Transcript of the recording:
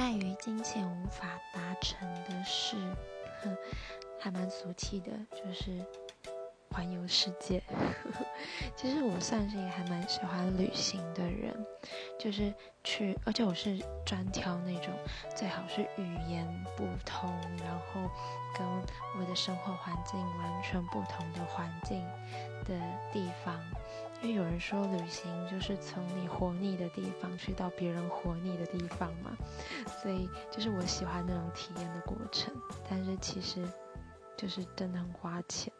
碍于金钱无法达成的事，哼，还蛮俗气的，就是环游世界。其实我算是一个还蛮喜欢旅行的人，就是去，而且我是专挑那种最好是语言不通，然后跟我的生活环境完全不同的环境的地方。因为有人说旅行就是从你活腻的地方去到别人活腻的地方嘛，所以就是我喜欢那种体验的过程，但是其实就是真的很花钱。